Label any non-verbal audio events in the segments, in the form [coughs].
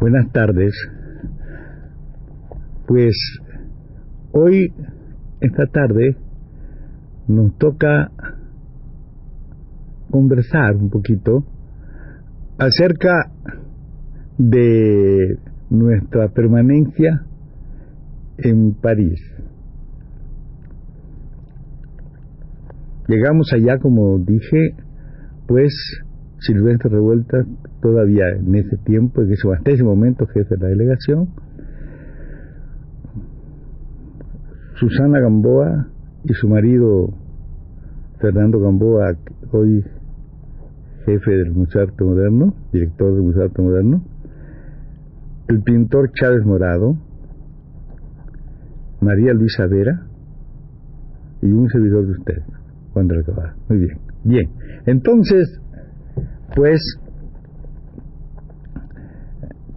Buenas tardes. Pues hoy, esta tarde, nos toca conversar un poquito acerca de nuestra permanencia en París. Llegamos allá, como dije, pues Silvestre Revuelta, todavía en ese tiempo, en ese, hasta ese momento jefe de la delegación, Susana Gamboa y su marido Fernando Gamboa, hoy jefe del Museo Arte Moderno, director del Museo Arte Moderno, el pintor Chávez Morado, María Luisa Vera y un servidor de ustedes, Juan de la Muy bien. Bien, entonces, pues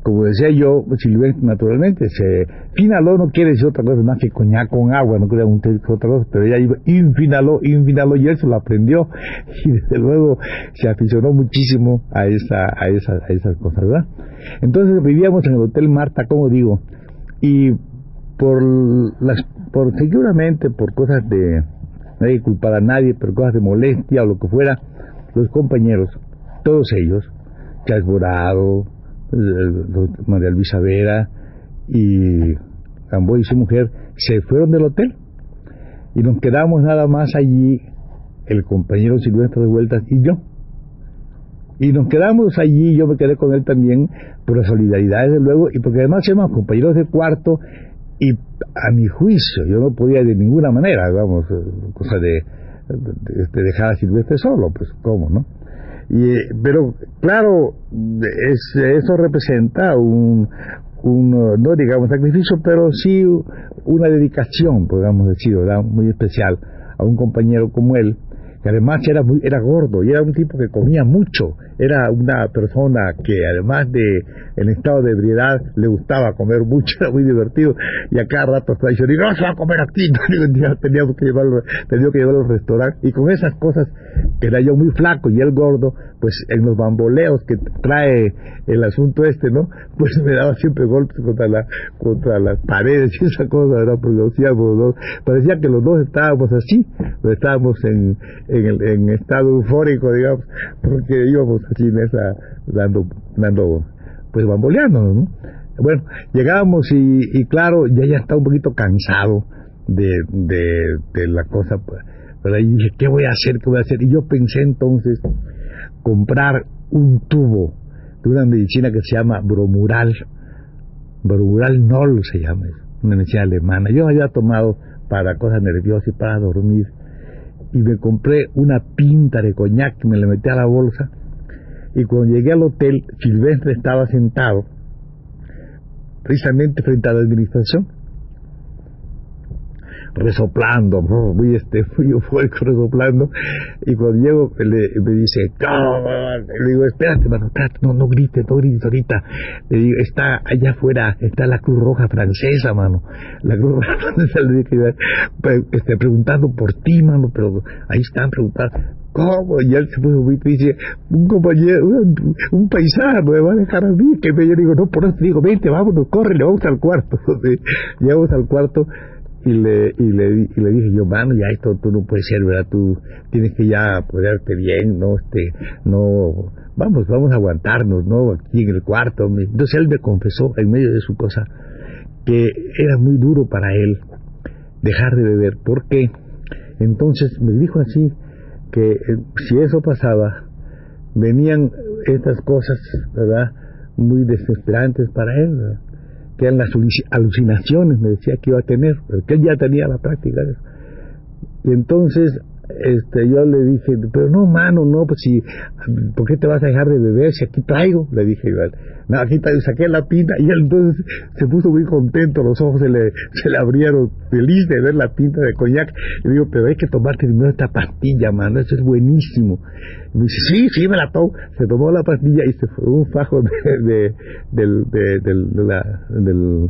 como decía yo, Silvestre naturalmente se finaló no quiere decir otra cosa más que coñac con agua, no quiere decir otra cosa, pero ella iba infinaló, infinaló y eso lo aprendió [laughs] y desde luego se aficionó muchísimo a esa, a esa, a esas cosas, ¿verdad? Entonces vivíamos en el Hotel Marta, como digo, y por las, seguramente por cosas de, que culpar a nadie, pero cosas de molestia o lo que fuera, los compañeros, todos ellos, Charles Borado, María Luisa Vera y Gamboa y su mujer se fueron del hotel y nos quedamos nada más allí el compañero Silvestre de Vueltas y yo. Y nos quedamos allí, yo me quedé con él también por la solidaridad, desde luego, y porque además éramos compañeros de cuarto y a mi juicio yo no podía de ninguna manera, vamos, cosa de, de dejar a Silvestre solo, pues cómo, ¿no? Y, pero claro, es, eso representa un, un, no digamos sacrificio, pero sí una dedicación, podríamos decir, muy especial a un compañero como él, que además era muy, era gordo y era un tipo que comía mucho, era una persona que además de en estado de ebriedad le gustaba comer mucho, [laughs] era muy divertido y a cada rato estaba diciendo, no se va a comer aquí, [laughs] teníamos que llevarlo, teníamos que llevarlo al restaurante y con esas cosas que era yo muy flaco y él gordo, pues en los bamboleos que trae el asunto este, ¿no? Pues me daba siempre golpes contra la contra las paredes [laughs] y esa cosa, ¿verdad? Dos, parecía que los dos estábamos así, estábamos en, en, en estado eufórico, digamos, porque íbamos así en esa, dando, dando, pues bamboleando, ¿no? Bueno, llegábamos y, claro, ya ya estaba un poquito cansado de, de, de la cosa, pues, pero ahí dije, ¿qué voy a hacer? ¿Qué voy a hacer? Y yo pensé entonces comprar un tubo de una medicina que se llama bromural, bromural nol se llama, una medicina alemana. Yo había tomado para cosas nerviosas y para dormir y me compré una pinta de coñac que me la metí a la bolsa y cuando llegué al hotel Silvestre estaba sentado precisamente frente a la administración resoplando, [laughs] muy este, muy eufórico resoplando, y cuando llego le, me dice, le digo, espérate, mano, no, no grites, no grites ahorita, le digo, está allá afuera, está la Cruz Roja Francesa, mano, la Cruz Roja [laughs] Francesa, le dije, este, preguntando por ti, mano, pero ahí están preguntando, ¿Cómo? Y él se puso muy dice, un compañero, un, paisano me va a dejar a mí, que me, yo digo, no, por eso digo, vente, vámonos, corre, le vamos al cuarto. [laughs] Llegamos al cuarto y le, y le, y le dije yo, mano, ya esto tú no puedes ser, ¿verdad? Tú tienes que ya ponerte bien, ¿no? Este, no, vamos, vamos a aguantarnos, ¿no? Aquí en el cuarto. Entonces él me confesó en medio de su cosa que era muy duro para él dejar de beber. ¿Por qué? Entonces me dijo así que eh, si eso pasaba, venían estas cosas, ¿verdad? Muy desesperantes para él, que eran las alucinaciones, me decía que iba a tener, que él ya tenía la práctica de eso. Y entonces este, yo le dije, pero no, mano, no, pues si, ¿por qué te vas a dejar de beber si aquí traigo? Le dije igual. No, aquí saqué la pinta y él entonces se puso muy contento, los ojos se le, se le abrieron, feliz de ver la pinta de coñac. Y le digo, pero hay que tomarte primero esta pastilla, mano, eso es buenísimo. Me dice, sí, sí, me la tomo. Se tomó la pastilla y se fue un fajo de, de, del, del,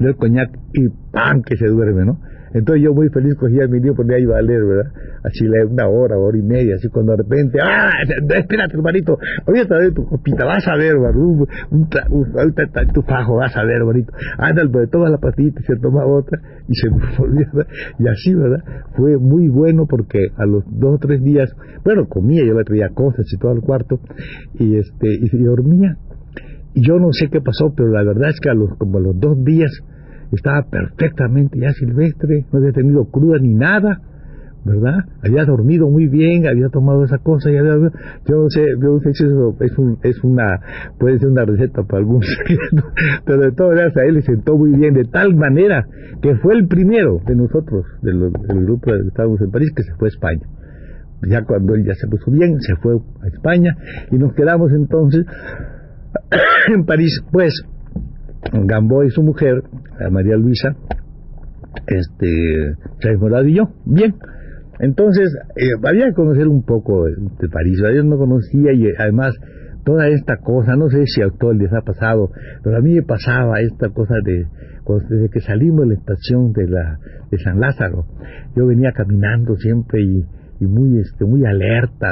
del coñac y ¡pam! que se duerme, ¿no? Entonces yo muy feliz cogía mi niño ponía ahí a leer, ¿verdad? Así leer una hora, hora y media, así cuando de repente, ¡ah! Espérate, hermanito, ahorita te tu copita, vas a ver, un, un, un, tu fajo, vas a ver, hermanito. Ándale, pues toma la pastita y se toma otra y se [laughs] volvió, Y así, ¿verdad? Fue muy bueno porque a los dos o tres días, bueno, comía, yo le traía cosas y todo al cuarto y este, y, y dormía. Y yo no sé qué pasó, pero la verdad es que a los, como a los dos días, estaba perfectamente ya silvestre, no había tenido cruda ni nada, ¿verdad? Había dormido muy bien, había tomado esa cosa, y había, yo no sé, yo no sé si eso es, un, es una, puede ser una receta para algún [laughs] pero de todas maneras a él le sentó muy bien, de tal manera que fue el primero de nosotros, del, del grupo que estábamos en París, que se fue a España. Ya cuando él ya se puso bien, se fue a España y nos quedamos entonces [coughs] en París, pues Gamboa y su mujer, María Luisa, este, Chávez Morado y yo. Bien. Entonces, eh, había que conocer un poco de París. Yo no conocía y además toda esta cosa, no sé si a todos les ha pasado, pero a mí me pasaba esta cosa de, desde que salimos de la estación de, la, de San Lázaro, yo venía caminando siempre y, y muy, este, muy alerta,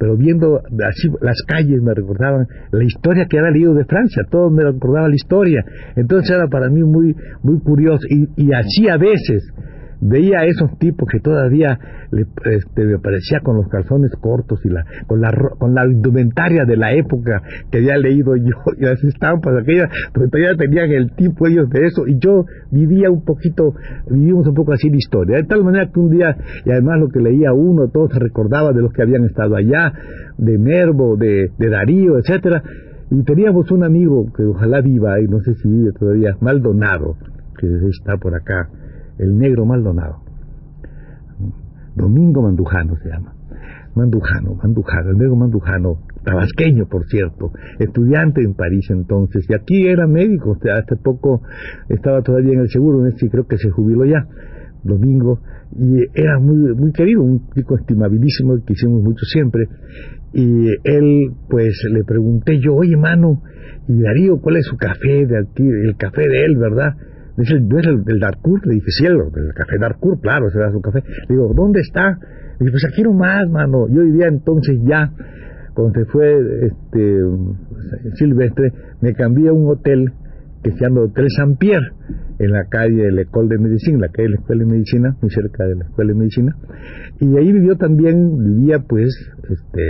pero viendo así las calles me recordaban la historia que había leído de Francia, todo me recordaba la historia. Entonces era para mí muy, muy curioso y, y así a veces veía a esos tipos que todavía le, este, me parecía con los calzones cortos y la, con la con la indumentaria de la época que había leído yo [laughs] y las estampas aquellas, pero todavía tenían el tipo ellos de eso y yo vivía un poquito, vivimos un poco así la historia, de tal manera que un día, y además lo que leía uno, todo se recordaba de los que habían estado allá, de Nervo, de, de Darío, etcétera, y teníamos un amigo que ojalá viva, y no sé si vive todavía, Maldonado, que está por acá, el negro Maldonado. Domingo Mandujano se llama. Mandujano, Mandujano, el negro Mandujano, tabasqueño por cierto, estudiante en París entonces, y aquí era médico, hace poco estaba todavía en el seguro, este creo que se jubiló ya, Domingo, y era muy, muy querido, un chico estimabilísimo que hicimos mucho siempre, y él pues le pregunté yo, oye mano, y Darío, ¿cuál es su café de aquí? El café de él, ¿verdad? Dice, ¿no es el del Darkur? Le dije, sí, el, el café Darkur, claro, ese era su café. Le digo, ¿dónde está? Le dije, pues aquí nomás, mano. Yo vivía entonces ya, cuando se fue este, Silvestre, me cambié a un hotel que se llama Hotel Saint Pierre, en la calle de la École de Medicina, la calle de la Escuela de Medicina, muy cerca de la Escuela de Medicina. Y ahí vivió también, vivía pues, este,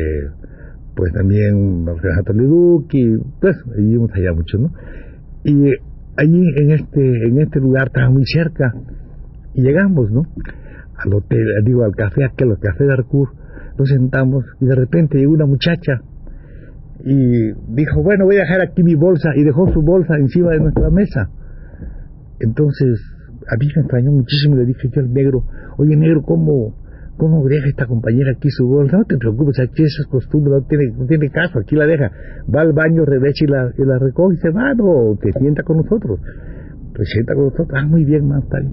pues también Renato Leduc, y pues vivimos allá mucho, ¿no? Y allí en este, en este lugar estaba muy cerca y llegamos, ¿no? Al hotel, digo, al café, aquel, al café de nos sentamos y de repente llegó una muchacha y dijo, bueno, voy a dejar aquí mi bolsa y dejó su bolsa encima de nuestra mesa. Entonces, a mí me extrañó muchísimo y le dije yo al negro, oye negro, ¿cómo, ¿Cómo deja esta compañera aquí su bolsa? No te preocupes, aquí esa es costumbre, no tiene, no tiene caso, aquí la deja. Va al baño, revecha y la, recoge y se va, no, te sienta con nosotros. Te sienta con nosotros, ah, muy bien, más tarde.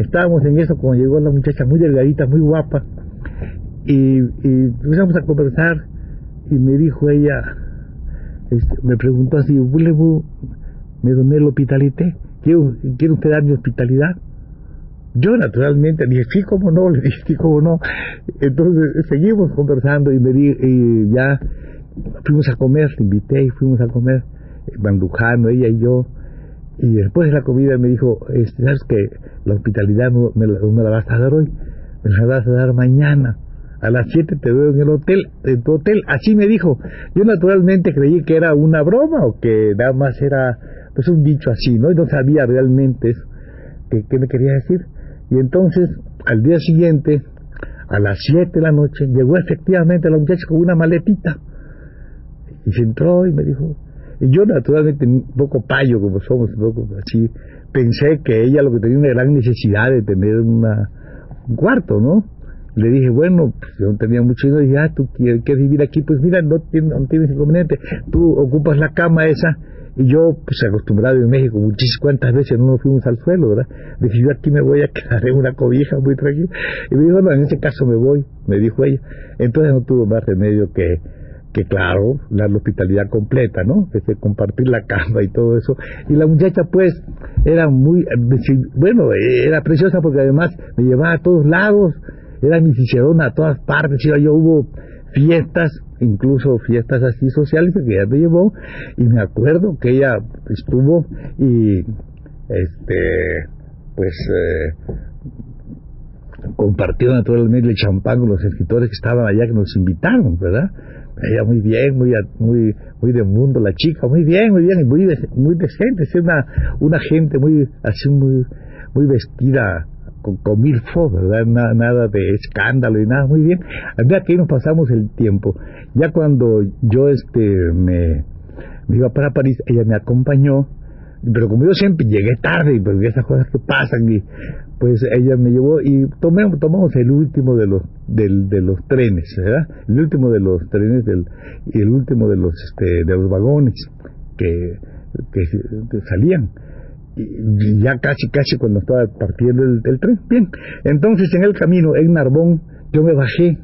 Estábamos en eso cuando llegó la muchacha muy delgadita, muy guapa, y, empezamos a conversar y me dijo ella, este, me preguntó así, ¿voulez-vous me donné hospitalité? ¿Quiere usted dar mi hospitalidad? Yo naturalmente dije, sí, cómo no, [laughs] le dije, sí, cómo no. Entonces seguimos conversando y me di, y ya fuimos a comer, le invité y fuimos a comer, bandujando ella y yo. Y después de la comida me dijo, este, ¿sabes que La hospitalidad no me, la vas a dar hoy, me la vas a dar mañana. A las 7 te veo en el hotel, en tu hotel. Así me dijo. Yo naturalmente creí que era una broma o que nada más era pues un dicho así, ¿no? Y no sabía realmente eso. ¿Qué, qué me quería decir? Y entonces, al día siguiente, a las 7 de la noche, llegó efectivamente la muchacha con una maletita. Y se entró y me dijo, Y yo naturalmente, un poco payo como somos, un poco así, pensé que ella lo que tenía una gran necesidad de tener una, un cuarto, ¿no? Le dije, bueno, pues yo no tenía mucho dinero, dije, ah, tú quieres, vivir aquí, pues mira, no, no tienes inconveniente, tú ocupas la cama esa, y yo, pues acostumbrado en México, muchísimas cuantas veces no nos fuimos al suelo, ¿verdad? Dije, yo aquí me voy a quedar en una cobija muy tranquila. Y me dijo, no, en ese caso me voy, me dijo ella. Entonces no tuvo más remedio que, que claro, la hospitalidad completa, ¿no? Que compartir la cama y todo eso. Y la muchacha, pues, era muy, bueno, era preciosa porque además me llevaba a todos lados, era mi cicerona a todas partes, yo hubo fiestas, incluso fiestas así sociales que ella me llevó y me acuerdo que ella estuvo y este pues eh, compartió naturalmente el champán con los escritores que estaban allá que nos invitaron, ¿verdad? Ella muy bien, muy muy muy de mundo la chica, muy bien, muy bien, muy muy decente, es una una gente muy así muy muy vestida con, con ¿verdad? Nada, de escándalo y nada, muy bien. Al que nos pasamos el tiempo. Ya cuando yo este me, iba para París, ella me acompañó, pero como yo siempre llegué tarde, pero esas cosas que pasan, y pues ella me llevó y tomé, tomamos el último de los del, de los trenes. El último de los trenes del, y el último de los este, de los vagones que, que salían y ya casi, casi cuando estaba partiendo el, tren. Bien, entonces en el camino, en Narbón, yo me bajé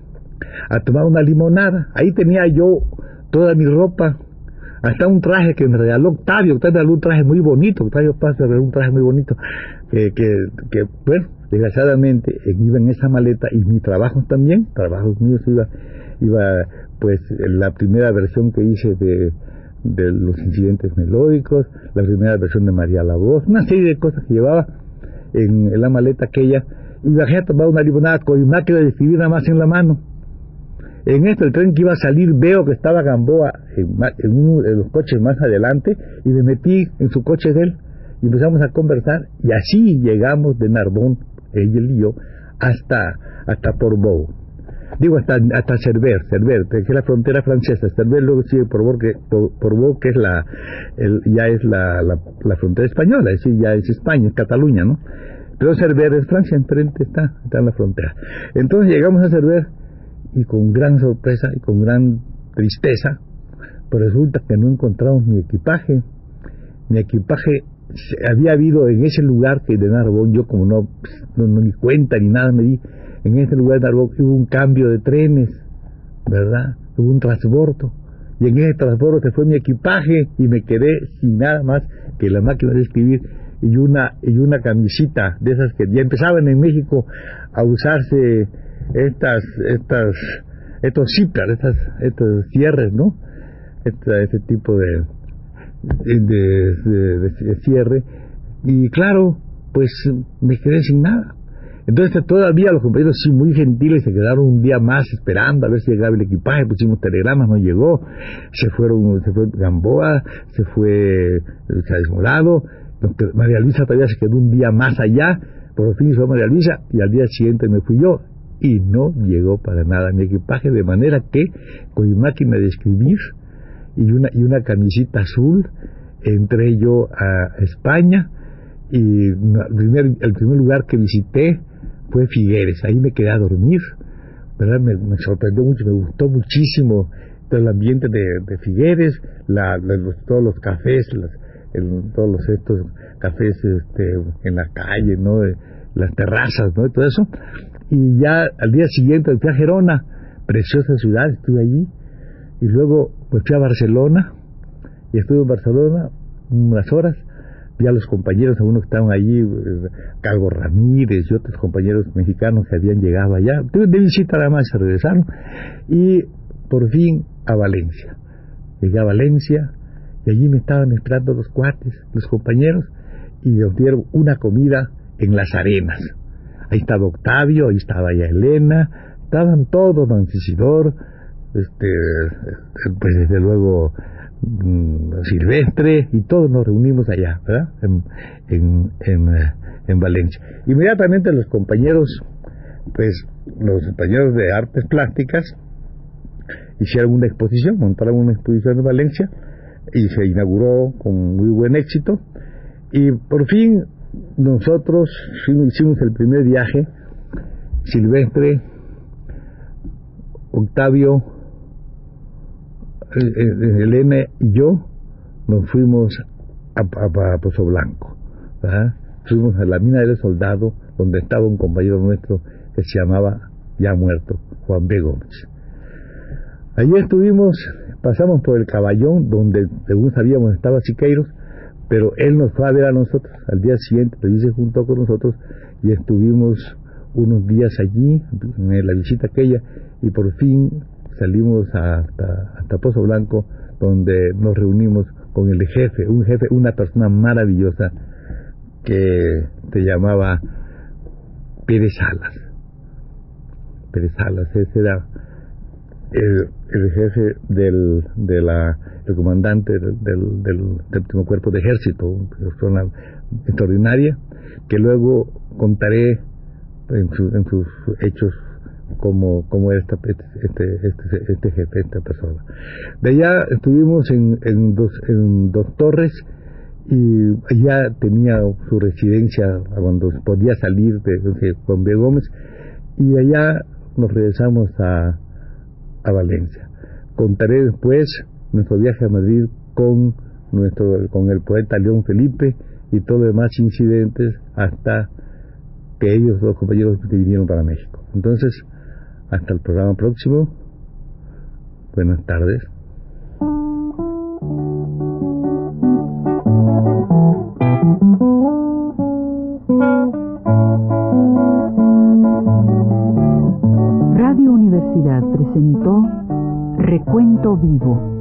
a tomar una limonada. Ahí tenía yo toda mi ropa, hasta un traje que me regaló Octavio. Octavio regaló traje muy bonito. Octavio Paz un traje muy bonito. Que, que, bueno, desgraciadamente iba en esa maleta y mi trabajo también, trabajos míos iba, iba pues la primera versión que hice de de los incidentes melódicos, la primera versión de María la Voz, una serie de cosas que llevaba en, la maleta aquella, y bajé a tomar una limonada con una máquina de escribir nada más en la mano. En esto, el tren que iba a salir, veo que estaba Gamboa en, uno de los coches más adelante, y me metí en su coche de él, y empezamos a conversar, y así llegamos de Narbón, ella y yo, hasta, hasta digo hasta hasta Cerver, Cerver, que es la frontera francesa, Cerver luego sigue por Bo, que, por, que es la, ya es la, la, frontera española, es decir, ya es España, es Cataluña, ¿no? Pero Cerver es Francia, enfrente está, está en la frontera. Entonces llegamos a Cerver y con gran sorpresa y con gran tristeza, pues resulta que no encontramos mi equipaje. Mi equipaje había habido en ese lugar que de Narbón, yo como no, ni cuenta ni nada me di, en este lugar de Narbón hubo un cambio de trenes, ¿verdad? Hubo un transbordo. Y en ese transbordo se fue mi equipaje y me quedé sin nada más que la máquina de escribir y una, y una camisita de esas que ya empezaban en México a usarse estas, estas, estos zippers, estas, estos cierres, ¿no? Este, ese tipo de, de cierre. Y claro, pues me quedé sin nada. Entonces todavía los compañeros sí muy gentiles se quedaron un día más esperando a ver si llegaba el equipaje, pusimos telegramas, no llegó, se fueron, se fue Gamboa, se fue Chávez Morado, María Luisa todavía se quedó un día más allá, por fin fue María Luisa y al día siguiente me fui yo. Y no llegó para nada mi equipaje, de manera que con mi máquina de escribir y una, y una camisita azul entré yo a España y el primer, lugar que visité fue Figueres, ahí me quedé a dormir, ¿verdad? Me, sorprendió mucho, me gustó muchísimo todo el ambiente de, Figueres, la, todos los cafés, todos los estos cafés este, en la calle, ¿no? las terrazas, ¿no? Todo eso. Y ya al día siguiente fui a Gerona, preciosa ciudad, estuve allí. Y luego pues fui a Barcelona, y estuve en Barcelona unas horas vi a los compañeros, algunos que estaban allí, eh, Calvo Ramírez y otros compañeros mexicanos que habían llegado allá, de visita nada más se regresaron, y por fin a Valencia. Llegué a Valencia y allí me estaban esperando los cuates, los compañeros, y me dieron una comida en las arenas. Ahí estaba Octavio, ahí estaba ya Elena, estaban todos, Don este, pues desde luego Mm, silvestre y todos nos reunimos allá, ¿verdad? En, en, eh, en, Valencia. Inmediatamente los compañeros, pues los compañeros de artes plásticas hicieron una exposición, montaron una exposición en Valencia y se inauguró con muy buen éxito. Y por fin nosotros hicimos el primer viaje, Silvestre, Octavio, Elena y yo nos fuimos a, Pozo Blanco. Fuimos a la mina del soldado, donde estaba un compañero nuestro que se llamaba, ya muerto, Juan B. Gómez. Allí estuvimos, pasamos por el caballón, donde según sabíamos estaba Siqueiros, pero él nos fue a ver a nosotros. Al día siguiente, allí se juntó con nosotros y estuvimos unos días allí, en la visita aquella, y por fin salimos hasta, hasta Pozo Blanco, donde nos reunimos con el jefe, un jefe, una persona maravillosa que se llamaba Pérez Salas. Pérez Salas, ese era el, el jefe del, de la, el comandante del, del, del, último cuerpo de ejército, una persona extraordinaria, que luego contaré en, en sus hechos como, como esta, este, este, este jefe, esta persona. De allá estuvimos en, en, dos, torres y ya tenía su residencia cuando podía salir de, con B. Gómez y de allá nos regresamos a, a Valencia. Contaré después nuestro viaje a Madrid con nuestro con el poeta León Felipe y todos los demás incidentes hasta que ellos, los compañeros, vinieron para México. Entonces, hasta el programa próximo. Buenas tardes. Radio Universidad presentó Recuento Vivo.